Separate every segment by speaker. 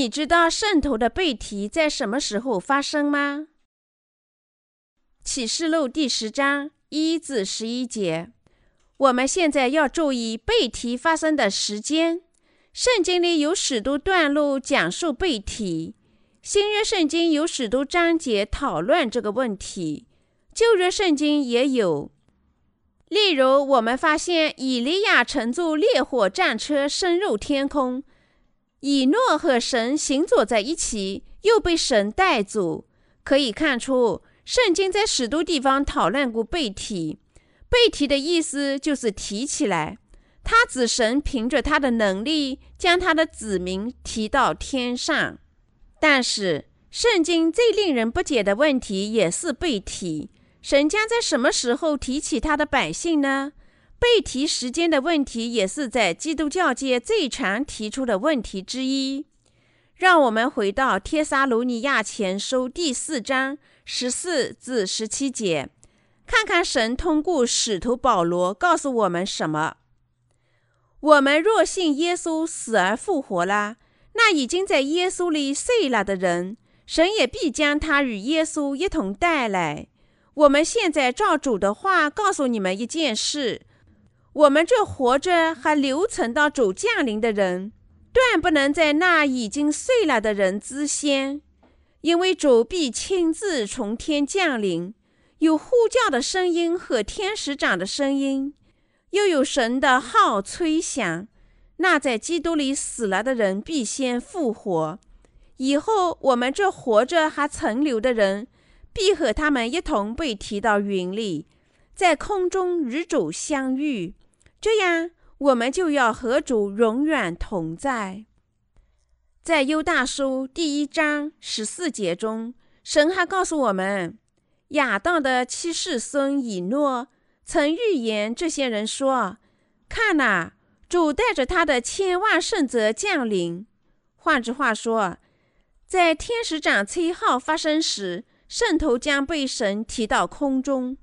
Speaker 1: 你知道圣徒的背题在什么时候发生吗？启示录第十章一至十一节。我们现在要注意背题发生的时间。圣经里有许多段落讲述背题，新约圣经有许多章节讨论这个问题，旧约圣经也有。例如，我们发现以利亚乘坐烈火战车升入天空。以诺和神行走在一起，又被神带走。可以看出，圣经在许多地方讨论过背提。背提的意思就是提起来。他指神凭着他的能力，将他的子民提到天上。但是，圣经最令人不解的问题也是背提：神将在什么时候提起他的百姓呢？背提时间的问题也是在基督教界最常提出的问题之一。让我们回到《帖撒罗尼亚前书》第四章十四至十七节，看看神通过使徒保罗告诉我们什么。我们若信耶稣死而复活了，那已经在耶稣里睡了的人，神也必将他与耶稣一同带来。我们现在照主的话告诉你们一件事。我们这活着还留存到主降临的人，断不能在那已经睡了的人之先，因为主必亲自从天降临，有呼叫的声音和天使长的声音，又有神的号吹响。那在基督里死了的人必先复活，以后我们这活着还存留的人，必和他们一同被提到云里，在空中与主相遇。这样，我们就要和主永远同在。在犹大书第一章十四节中，神还告诉我们，亚当的七世孙以诺曾预言这些人说：“看呐，主带着他的千万圣者降临。”换句话说，在天使长崔号发生时，圣徒将被神提到空中，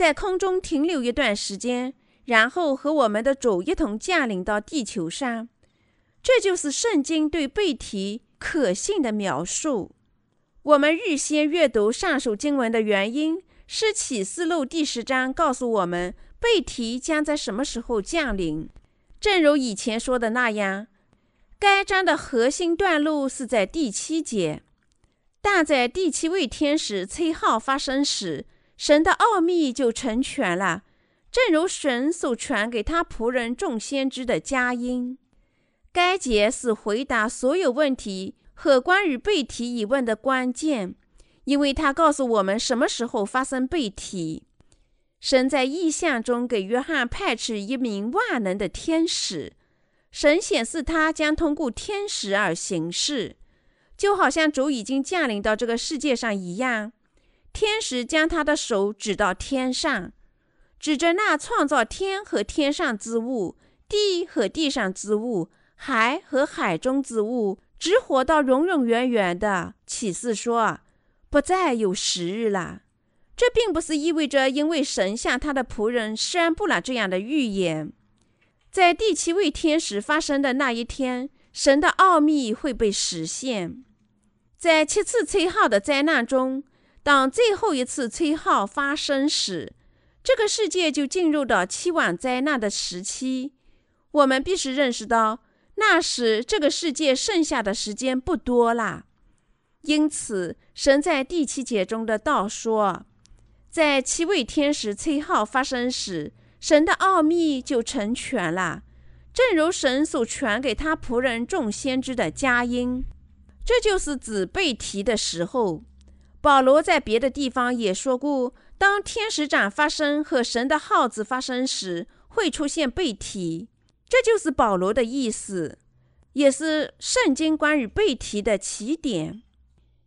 Speaker 1: 在空中停留一段时间。然后和我们的主一同降临到地球上，这就是圣经对背提可信的描述。我们预先阅读上述经文的原因是启示录第十章告诉我们背提将在什么时候降临。正如以前说的那样，该章的核心段落是在第七节，但在第七位天使崔号发生时，神的奥秘就成全了。正如神所传给他仆人众先知的佳音，该节是回答所有问题和关于背提疑问的关键，因为他告诉我们什么时候发生背提。神在意象中给约翰派去一名万能的天使，神显示他将通过天使而行事，就好像主已经降临到这个世界上一样。天使将他的手指到天上。指着那创造天和天上之物、地和地上之物、海和海中之物，直活到永永远远的启示说：“不再有时日了。”这并不是意味着因为神向他的仆人宣布了这样的预言，在第七位天使发生的那一天，神的奥秘会被实现。在七次吹号的灾难中，当最后一次吹号发生时。这个世界就进入到期望灾难的时期，我们必须认识到，那时这个世界剩下的时间不多啦。因此，神在第七节中的道说，在七位天使吹号发生时，神的奥秘就成全了，正如神所传给他仆人众先知的佳音。这就是子被提的时候。保罗在别的地方也说过。当天使长发生和神的号子发生时，会出现背提，这就是保罗的意思，也是圣经关于背提的起点。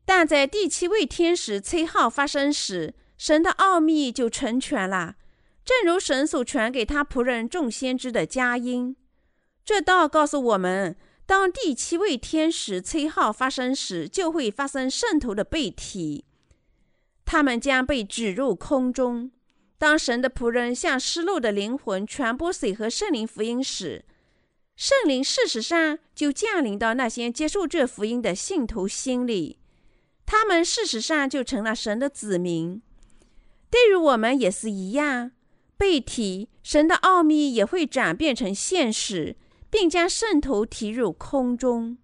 Speaker 1: 但在第七位天使吹号发生时，神的奥秘就成全了，正如神所传给他仆人众先知的佳音。这道告诉我们，当第七位天使吹号发生时，就会发生圣徒的背体。他们将被举入空中。当神的仆人向失落的灵魂传播水和圣灵福音时，圣灵事实上就降临到那些接受这福音的信徒心里，他们事实上就成了神的子民。对于我们也是一样，被提神的奥秘也会转变成现实，并将圣头提入空中。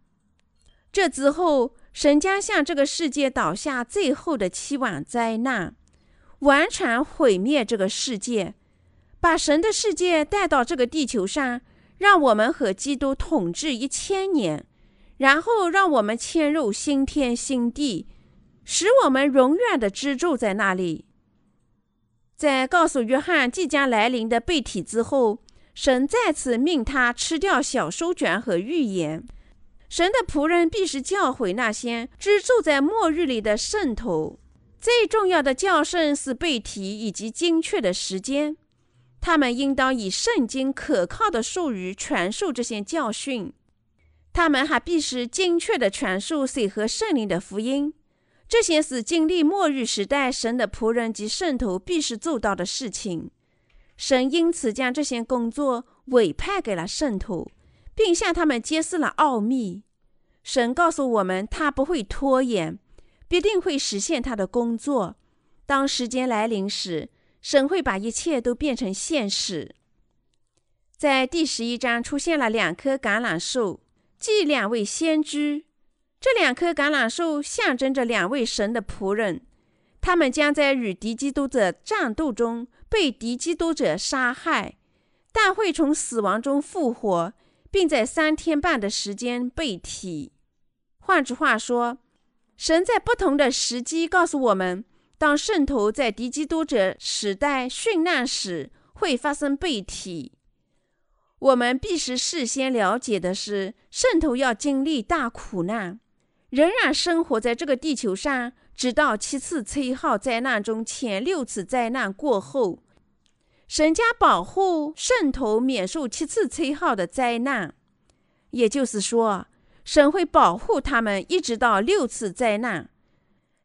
Speaker 1: 这之后，神将向这个世界倒下最后的期望灾难，完全毁灭这个世界，把神的世界带到这个地球上，让我们和基督统治一千年，然后让我们迁入新天新地，使我们永远的居住在那里。在告诉约翰即将来临的被体之后，神再次命他吃掉小书卷和预言。神的仆人必须教诲那些居住在末日里的圣徒。最重要的教训是背题以及精确的时间。他们应当以圣经可靠的术语传授这些教训。他们还必须精确地传授水和圣灵的福音。这些是经历末日时代神的仆人及圣徒必须做到的事情。神因此将这些工作委派给了圣徒，并向他们揭示了奥秘。神告诉我们，他不会拖延，必定会实现他的工作。当时间来临时，神会把一切都变成现实。在第十一章出现了两棵橄榄树，即两位先知。这两棵橄榄树象征着两位神的仆人，他们将在与敌基督者战斗中被敌基督者杀害，但会从死亡中复活，并在三天半的时间被提。换句话说，神在不同的时机告诉我们，当圣徒在敌基督者时代殉难时会发生被提。我们必须事先了解的是，圣徒要经历大苦难。仍然生活在这个地球上，直到七次吹号灾难中前六次灾难过后，神家保护圣徒免受七次吹号的灾难。也就是说，神会保护他们一直到六次灾难。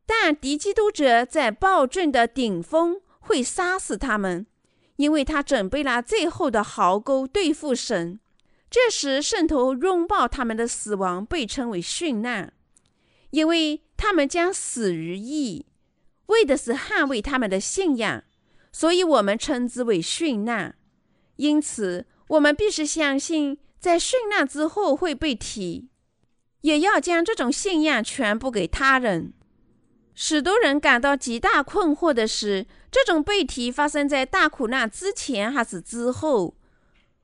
Speaker 1: 但敌基督者在暴政的顶峰会杀死他们，因为他准备了最后的壕沟对付神。这时，圣徒拥抱他们的死亡，被称为殉难。因为他们将死于义，为的是捍卫他们的信仰，所以我们称之为殉难。因此，我们必须相信，在殉难之后会被提，也要将这种信仰传播给他人。许多人感到极大困惑的是，这种被提发生在大苦难之前还是之后？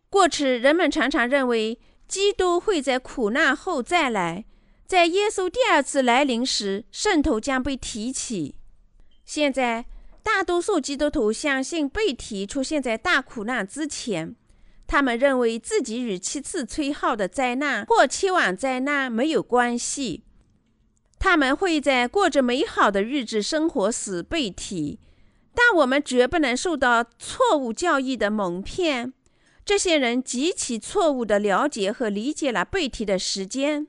Speaker 1: 过去人们常常认为，基督会在苦难后再来。在耶稣第二次来临时，圣徒将被提起。现在，大多数基督徒相信被提出现在大苦难之前。他们认为自己与七次吹号的灾难或七晚灾难没有关系。他们会在过着美好的日子生活时被提，但我们绝不能受到错误教义的蒙骗。这些人极其错误地了解和理解了被提的时间。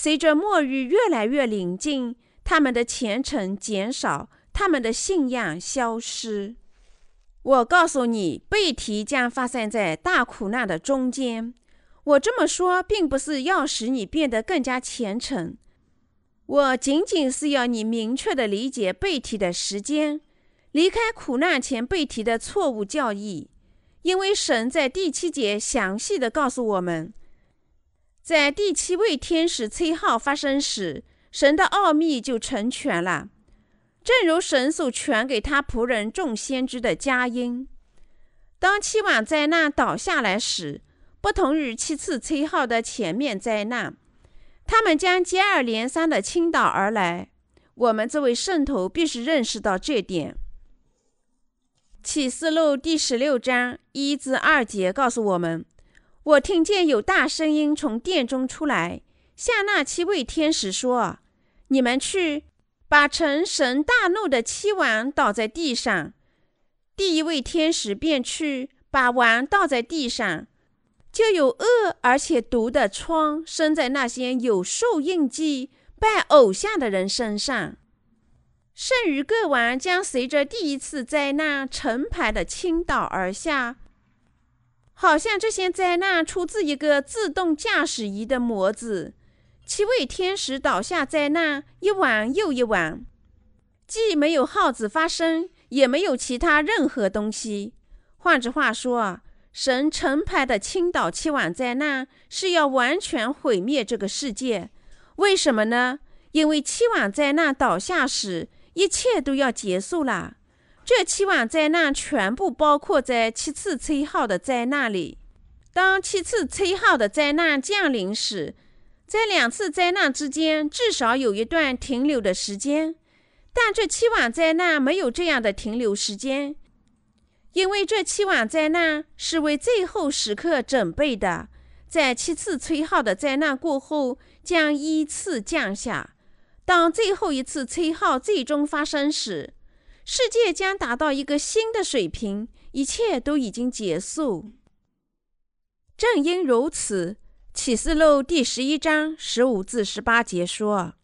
Speaker 1: 随着末日越来越临近，他们的虔诚减少，他们的信仰消失。我告诉你，背提将发生在大苦难的中间。我这么说，并不是要使你变得更加虔诚，我仅仅是要你明确的理解背提的时间，离开苦难前背提的错误教义。因为神在第七节详细的告诉我们。在第七位天使崔号发生时，神的奥秘就成全了，正如神所传给他仆人众先知的佳音。当七晚灾难倒下来时，不同于七次崔号的前面灾难，他们将接二连三地倾倒而来。我们这位圣徒必须认识到这点。启示录第十六章一至二节告诉我们。我听见有大声音从殿中出来，向那七位天使说：“你们去，把成神大怒的七王倒在地上。”第一位天使便去，把王倒在地上，就有恶而且毒的疮生在那些有兽印记、拜偶像的人身上。剩余各王将随着第一次灾难成排的倾倒而下。好像这些灾难出自一个自动驾驶仪的模子，七位天使倒下灾难一晚又一晚，既没有耗子发生，也没有其他任何东西。换句话说，神成排的倾倒七晚灾难是要完全毁灭这个世界。为什么呢？因为七晚灾难倒下时，一切都要结束了。这七晚灾难全部包括在七次吹号的灾难里。当七次吹号的灾难降临时，在两次灾难之间至少有一段停留的时间。但这七晚灾难没有这样的停留时间，因为这七晚灾难是为最后时刻准备的。在七次吹号的灾难过后，将依次降下。当最后一次吹号最终发生时，世界将达到一个新的水平，一切都已经结束。正因如此，《启示录》第十一章十五至十八节说：“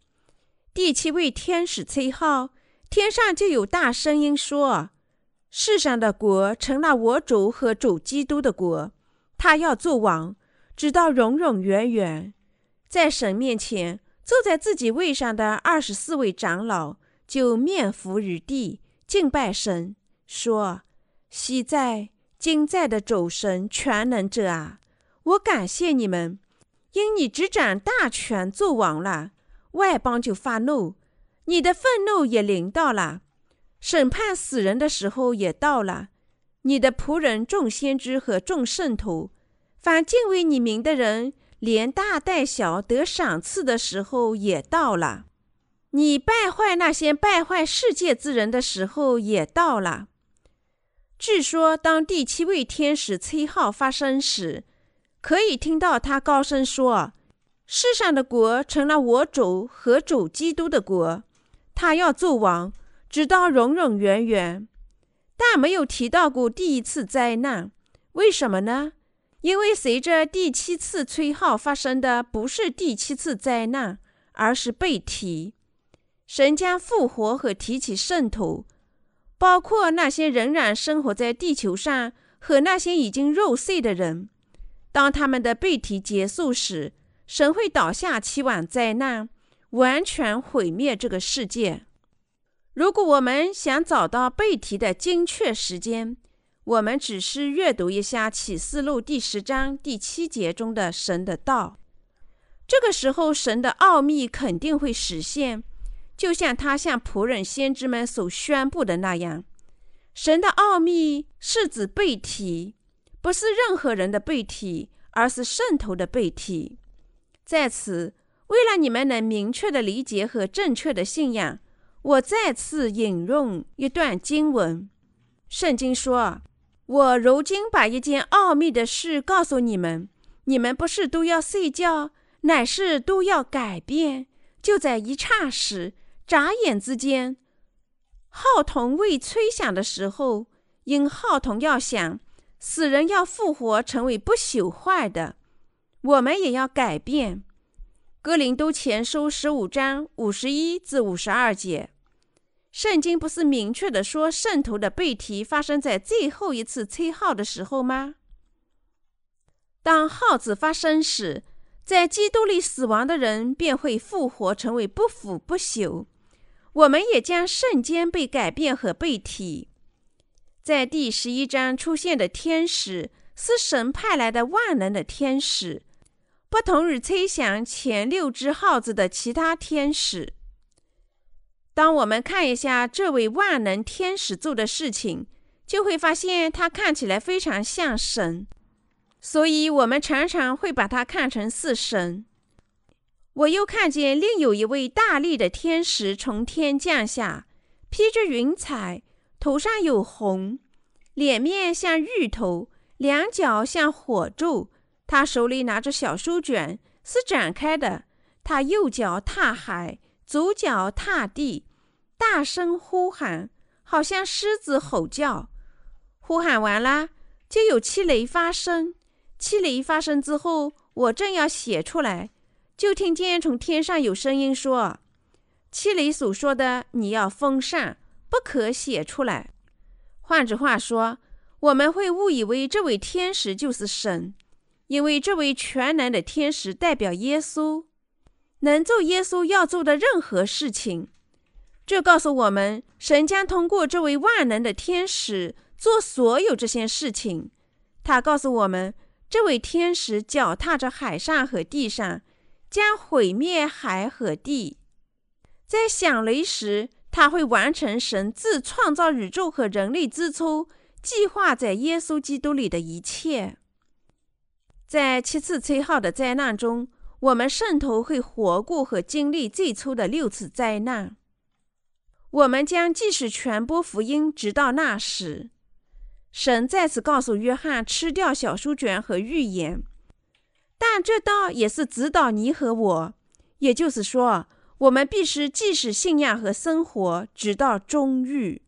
Speaker 1: 第七位天使吹号，天上就有大声音说：‘世上的国成了我主和主基督的国，他要做王，直到永永远远。’在神面前坐在自己位上的二十四位长老就面伏于地。”敬拜神，说：“昔在、今在的主神全能者啊，我感谢你们，因你执掌大权做王了。外邦就发怒，你的愤怒也临到了，审判死人的时候也到了。你的仆人众先知和众圣徒，凡敬畏你名的人，连大带小得赏赐的时候也到了。”你败坏那些败坏世界之人的时候也到了。据说，当第七位天使吹号发生时，可以听到他高声说：“世上的国成了我主和主基督的国，他要做王，直到永永远远。”但没有提到过第一次灾难。为什么呢？因为随着第七次吹号发生的不是第七次灾难，而是被提。神将复活和提起圣徒，包括那些仍然生活在地球上和那些已经肉碎的人。当他们的背提结束时，神会倒下七晚灾难，完全毁灭这个世界。如果我们想找到背提的精确时间，我们只是阅读一下启示录第十章第七节中的神的道。这个时候，神的奥秘肯定会实现。就像他向仆人、先知们所宣布的那样，神的奥秘是指背体，不是任何人的背体，而是圣徒的背体。在此，为了你们能明确的理解和正确的信仰，我再次引用一段经文。圣经说：“我如今把一件奥秘的事告诉你们，你们不是都要睡觉，乃是都要改变。就在一刹时。”眨眼之间，号筒未吹响的时候，因号筒要响，死人要复活，成为不朽坏的，我们也要改变。哥林都前书十五章五十一至五十二节，圣经不是明确的说圣徒的背题发生在最后一次吹号的时候吗？当号子发生时，在基督里死亡的人便会复活，成为不腐不朽。我们也将瞬间被改变和被提。在第十一章出现的天使是神派来的万能的天使，不同于吹响前六只号子的其他天使。当我们看一下这位万能天使做的事情，就会发现他看起来非常像神，所以我们常常会把他看成是神。我又看见另有一位大力的天使从天降下，披着云彩，头上有红，脸面像芋头，两脚像火柱。他手里拿着小书卷，是展开的。他右脚踏海，左脚踏地，大声呼喊，好像狮子吼叫。呼喊完了，就有七雷发生。七雷发生之后，我正要写出来。就听见从天上有声音说：“七里所说的，你要封上，不可写出来。”换句话说，我们会误以为这位天使就是神，因为这位全能的天使代表耶稣，能做耶稣要做的任何事情。这告诉我们，神将通过这位万能的天使做所有这些事情。他告诉我们，这位天使脚踏着海上和地上，将毁灭海和地。在响雷时，他会完成神自创造宇宙和人类之初计划在耶稣基督里的一切。在七次吹号的灾难中，我们圣徒会活过和经历最初的六次灾难。我们将继续传播福音，直到那时。神再次告诉约翰吃掉小书卷和预言，但这道也是指导你和我。也就是说，我们必须继续信仰和生活，直到终日。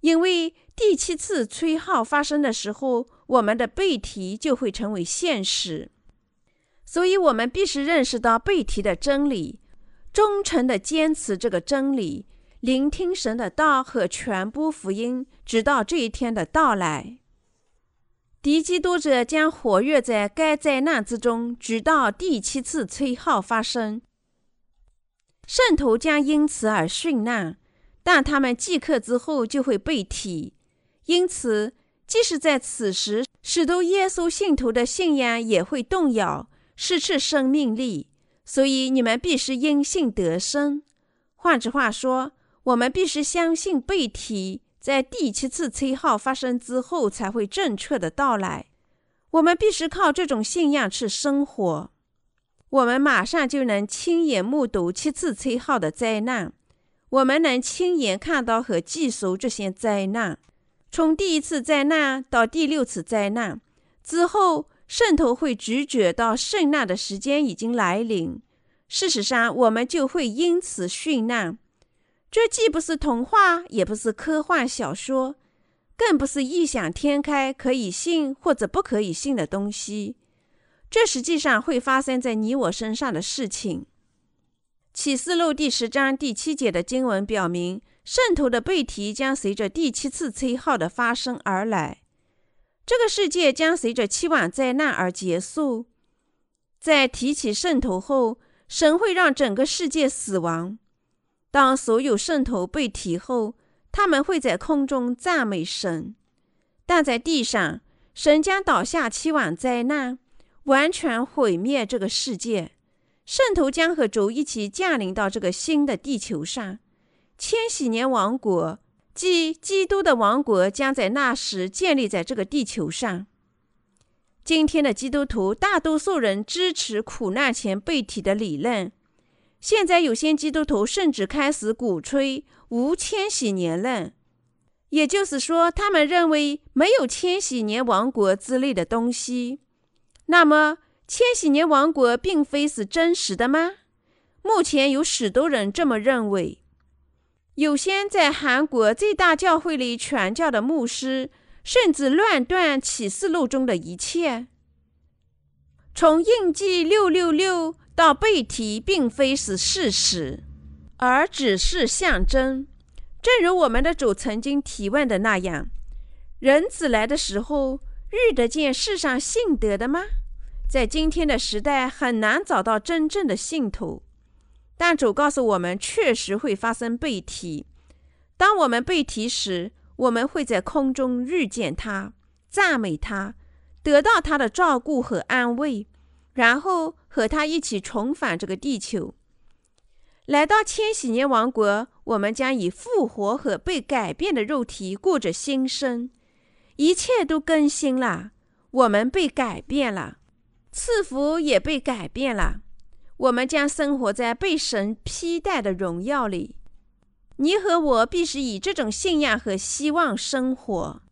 Speaker 1: 因为第七次吹号发生的时候，我们的背题就会成为现实。所以，我们必须认识到背题的真理，忠诚地坚持这个真理。聆听神的道和传播福音，直到这一天的到来。敌基督者将活跃在该灾难之中，直到第七次吹号发生。圣徒将因此而殉难，但他们即刻之后就会被提。因此，即使在此时，使徒耶稣信徒的信仰也会动摇，失去生命力。所以，你们必须因信得生。换句话说。我们必须相信背题在第七次吹号发生之后才会正确的到来。我们必须靠这种信仰去生活。我们马上就能亲眼目睹七次吹号的灾难。我们能亲眼看到和记述这些灾难，从第一次灾难到第六次灾难之后，圣徒会直觉到圣难的时间已经来临。事实上，我们就会因此殉难。这既不是童话，也不是科幻小说，更不是异想天开、可以信或者不可以信的东西。这实际上会发生在你我身上的事情。启示录第十章第七节的经文表明，圣徒的背题将随着第七次吹号的发生而来。这个世界将随着期望灾难而结束。在提起圣徒后，神会让整个世界死亡。当所有圣徒被提后，他们会在空中赞美神；但在地上，神将倒下七万灾难，完全毁灭这个世界。圣徒将和主一起降临到这个新的地球上。千禧年王国，即基督的王国，将在那时建立在这个地球上。今天的基督徒，大多数人支持苦难前被提的理论。现在有些基督徒甚至开始鼓吹无千禧年论，也就是说，他们认为没有千禧年王国之类的东西。那么，千禧年王国并非是真实的吗？目前有许多人这么认为。有些在韩国最大教会里传教的牧师，甚至乱断启示录中的一切，从印记六六六。到背题并非是事实，而只是象征。正如我们的主曾经提问的那样：“人子来的时候，遇得见世上信德的吗？”在今天的时代，很难找到真正的信徒。但主告诉我们，确实会发生背题。当我们背题时，我们会在空中遇见他，赞美他，得到他的照顾和安慰。然后和他一起重返这个地球，来到千禧年王国。我们将以复活和被改变的肉体过着新生，一切都更新了。我们被改变了，赐福也被改变了。我们将生活在被神披戴的荣耀里。你和我必须以这种信仰和希望生活。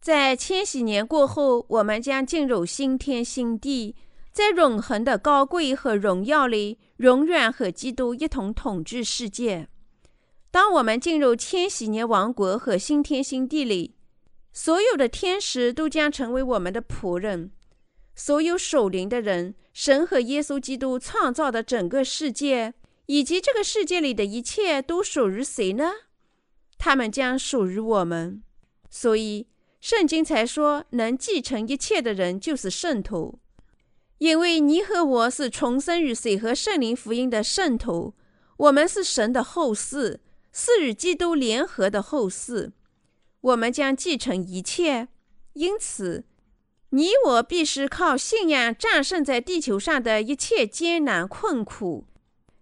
Speaker 1: 在千禧年过后，我们将进入新天新地。在永恒的高贵和荣耀里，永远和基督一同统治世界。当我们进入千禧年王国和新天新地里，所有的天使都将成为我们的仆人。所有守灵的人，神和耶稣基督创造的整个世界，以及这个世界里的一切，都属于谁呢？他们将属于我们。所以，圣经才说，能继承一切的人就是圣徒。因为你和我是重生于水和圣灵福音的圣徒，我们是神的后嗣，是与基督联合的后嗣，我们将继承一切。因此，你我必须靠信仰战胜在地球上的一切艰难困苦，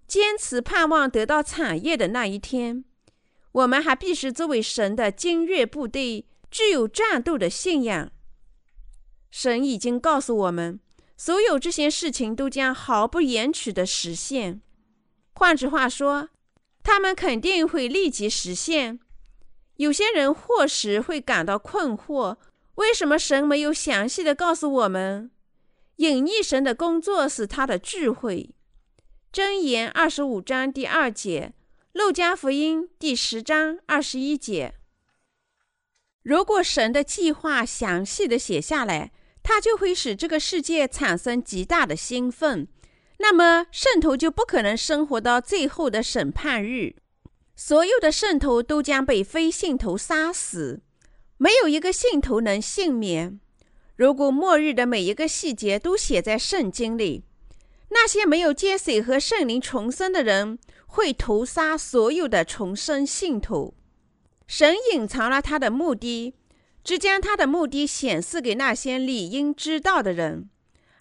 Speaker 1: 坚持盼望得到产业的那一天。我们还必须作为神的精锐部队，具有战斗的信仰。神已经告诉我们。所有这些事情都将毫不延迟地实现。换句话说，他们肯定会立即实现。有些人或许会感到困惑：为什么神没有详细的告诉我们？隐匿神的工作是他的智慧。箴言二十五章第二节，路加福音第十章二十一节。如果神的计划详细的写下来。它就会使这个世界产生极大的兴奋，那么圣徒就不可能生活到最后的审判日。所有的圣徒都将被非信徒杀死，没有一个信徒能幸免。如果末日的每一个细节都写在圣经里，那些没有接水和圣灵重生的人会屠杀所有的重生信徒。神隐藏了他的目的。只将他的目的显示给那些理应知道的人，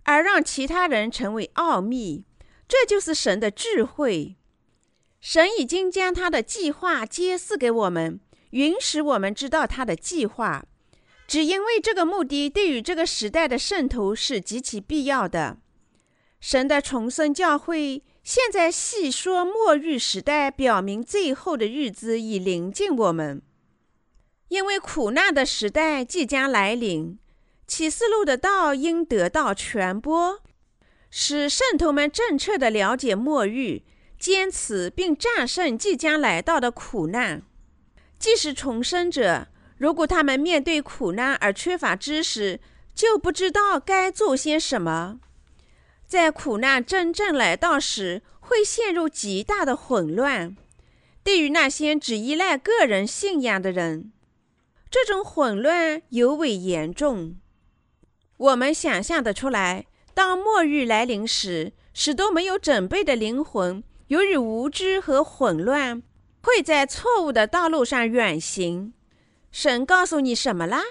Speaker 1: 而让其他人成为奥秘。这就是神的智慧。神已经将他的计划揭示给我们，允许我们知道他的计划，只因为这个目的对于这个时代的圣徒是极其必要的。神的重生教会现在细说末日时代，表明最后的日子已临近我们。因为苦难的时代即将来临，启示录的道应得到传播，使圣徒们正确的了解末日，坚持并战胜即将来到的苦难。即使重生者，如果他们面对苦难而缺乏知识，就不知道该做些什么，在苦难真正来到时，会陷入极大的混乱。对于那些只依赖个人信仰的人，这种混乱尤为严重。我们想象得出来，当末日来临时，许多没有准备的灵魂，由于无知和混乱，会在错误的道路上远行。神告诉你什么啦？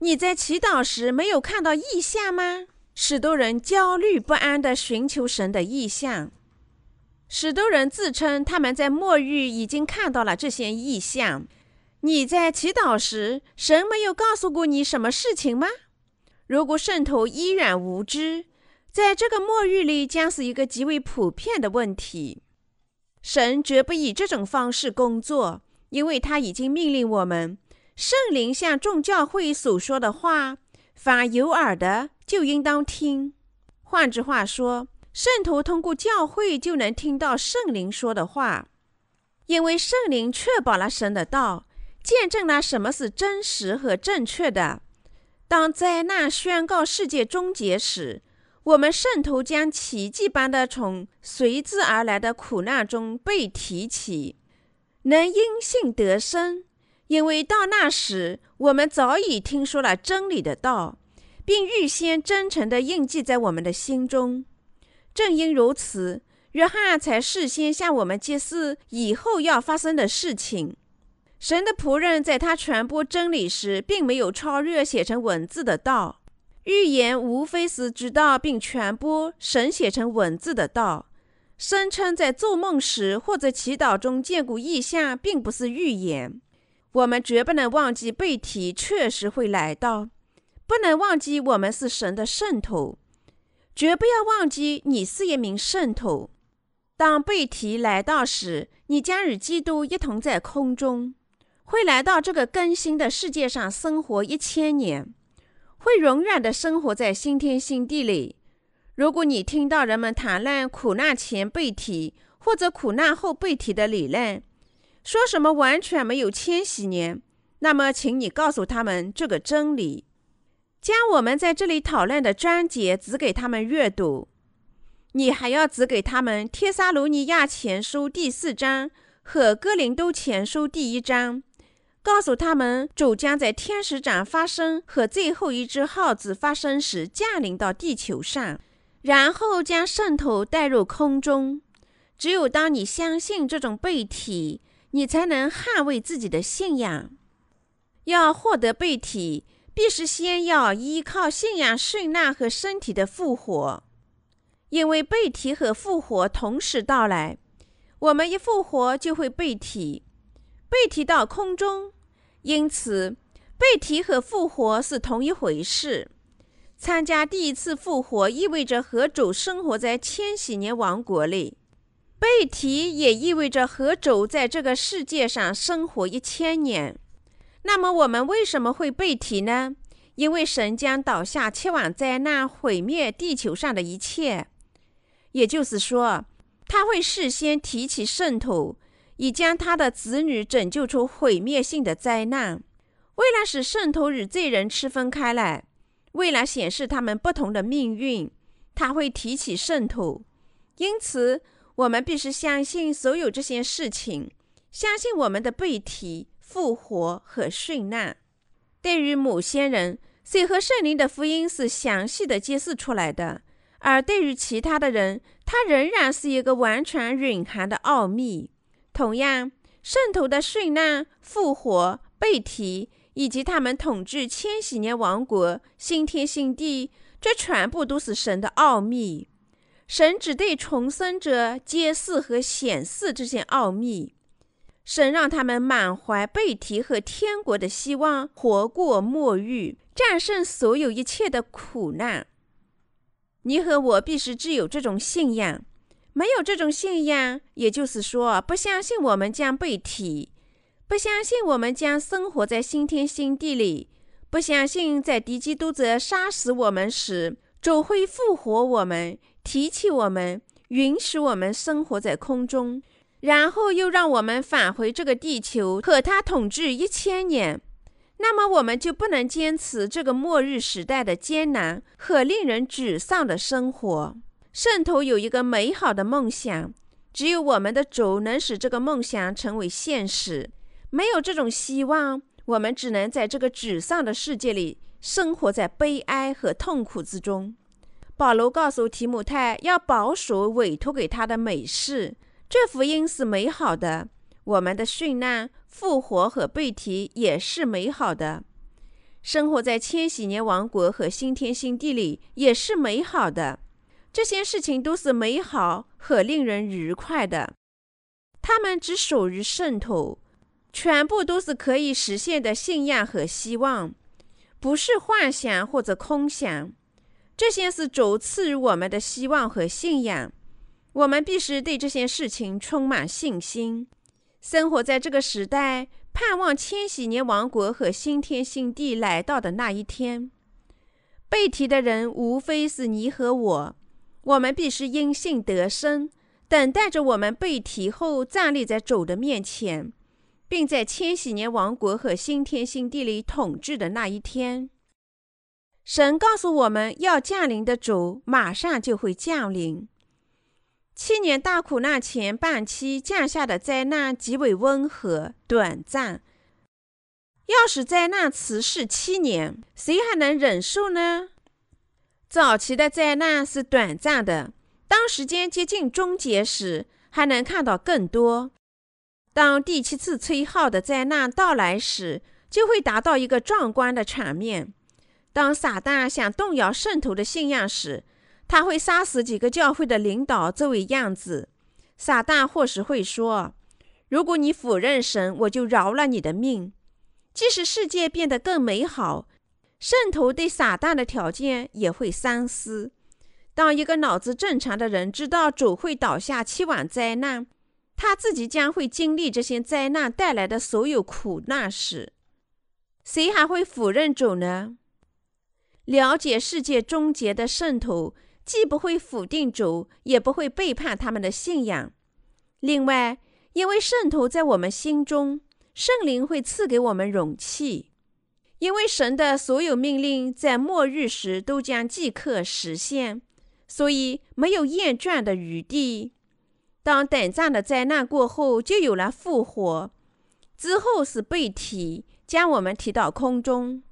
Speaker 1: 你在祈祷时没有看到异象吗？许多人焦虑不安地寻求神的异象。许多人自称他们在末日已经看到了这些异象。你在祈祷时，神没有告诉过你什么事情吗？如果圣徒依然无知，在这个末日里将是一个极为普遍的问题。神绝不以这种方式工作，因为他已经命令我们：圣灵向众教会所说的话，凡有耳的就应当听。换句话说，圣徒通过教会就能听到圣灵说的话，因为圣灵确保了神的道。见证了什么是真实和正确的。当灾难宣告世界终结时，我们圣徒将奇迹般的从随之而来的苦难中被提起，能因信得生。因为到那时，我们早已听说了真理的道，并预先真诚地印记在我们的心中。正因如此，约翰才事先向我们揭示以后要发生的事情。神的仆人在他传播真理时，并没有超越写成文字的道。预言无非是知道并传播神写成文字的道。声称在做梦时或者祈祷中见过异象，并不是预言。我们绝不能忘记背题确实会来到，不能忘记我们是神的圣徒，绝不要忘记你是一名圣徒。当背题来到时，你将与基督一同在空中。会来到这个更新的世界上生活一千年，会永远的生活在新天新地里。如果你听到人们谈论苦难前被提或者苦难后被提的理论，说什么完全没有千禧年，那么请你告诉他们这个真理，将我们在这里讨论的章节指给他们阅读。你还要指给他们《帖撒罗尼亚前书》第四章和《哥林都前书》第一章。告诉他们主将在天使长发生和最后一只耗子发生时降临到地球上，然后将圣徒带入空中。只有当你相信这种背体，你才能捍卫自己的信仰。要获得背体，必须先要依靠信仰圣难和身体的复活，因为背体和复活同时到来。我们一复活，就会背体，背体到空中。因此，被提和复活是同一回事。参加第一次复活，意味着和主生活在千禧年王国里。被提也意味着和主在这个世界上生活一千年。那么我们为什么会被提呢？因为神将倒下七万灾难，毁灭地球上的一切。也就是说，他会事先提起圣徒，以将他的子女拯救出毁灭性的灾难。为了使圣徒与罪人区分开来，为了显示他们不同的命运，他会提起圣徒。因此。我们必须相信所有这些事情，相信我们的被提、复活和殉难。对于某些人，水和圣灵的福音是详细的揭示出来的；而对于其他的人，它仍然是一个完全蕴含的奥秘。同样，圣徒的殉难、复活、被提，以及他们统治千禧年王国、新天新地，这全部都是神的奥秘。神只对重生者揭示和显示这些奥秘。神让他们满怀被提和天国的希望，活过末日，战胜所有一切的苦难。你和我必须具有这种信仰。没有这种信仰，也就是说，不相信我们将被提，不相信我们将生活在新天新地里，不相信在敌基督者杀死我们时，主会复活我们。提起我们，允许我们生活在空中，然后又让我们返回这个地球和他统治一千年，那么我们就不能坚持这个末日时代的艰难和令人沮丧的生活。圣徒有一个美好的梦想，只有我们的主能使这个梦想成为现实。没有这种希望，我们只能在这个沮丧的世界里生活在悲哀和痛苦之中。保罗告诉提姆泰要保守委托给他的美事，这福音是美好的。我们的殉难、复活和被提也是美好的。生活在千禧年王国和新天新地里也是美好的。这些事情都是美好和令人愉快的。他们只属于圣徒，全部都是可以实现的信仰和希望，不是幻想或者空想。这些是主赐予我们的希望和信仰，我们必须对这些事情充满信心。生活在这个时代，盼望千禧年王国和新天新地来到的那一天。被提的人无非是你和我，我们必须因信得生，等待着我们被提后站立在主的面前，并在千禧年王国和新天新地里统治的那一天。神告诉我们要降临的主马上就会降临。七年大苦难前半期降下的灾难极为温和短暂。要是灾难持续七年，谁还能忍受呢？早期的灾难是短暂的，当时间接近终结时，还能看到更多。当第七次吹号的灾难到来时，就会达到一个壮观的场面。当撒旦想动摇圣徒的信仰时，他会杀死几个教会的领导作为样子。撒旦或许会说：“如果你否认神，我就饶了你的命。”即使世界变得更美好，圣徒对撒旦的条件也会三思。当一个脑子正常的人知道主会倒下七晚灾难，他自己将会经历这些灾难带来的所有苦难时，谁还会否认主呢？了解世界终结的圣徒，既不会否定主，也不会背叛他们的信仰。另外，因为圣徒在我们心中，圣灵会赐给我们勇气。因为神的所有命令在末日时都将即刻实现，所以没有厌倦的余地。当短暂的灾难过后，就有了复活。之后是被提，将我们提到空中。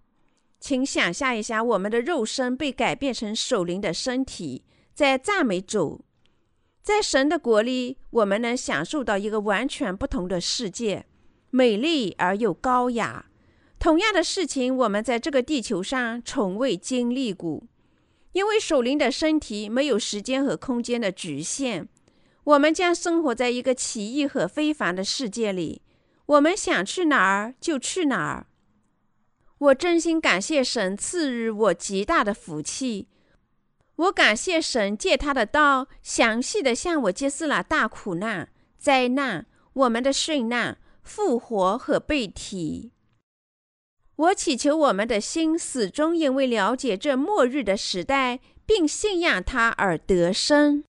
Speaker 1: 请想象一下，我们的肉身被改变成守灵的身体，在赞美主。在神的国里，我们能享受到一个完全不同的世界，美丽而又高雅。同样的事情，我们在这个地球上从未经历过，因为守灵的身体没有时间和空间的局限。我们将生活在一个奇异和非凡的世界里，我们想去哪儿就去哪儿。我真心感谢神赐予我极大的福气。我感谢神借他的道，详细的向我揭示了大苦难、灾难、我们的殉难、复活和被提。我祈求我们的心始终因为了解这末日的时代，并信仰它而得生。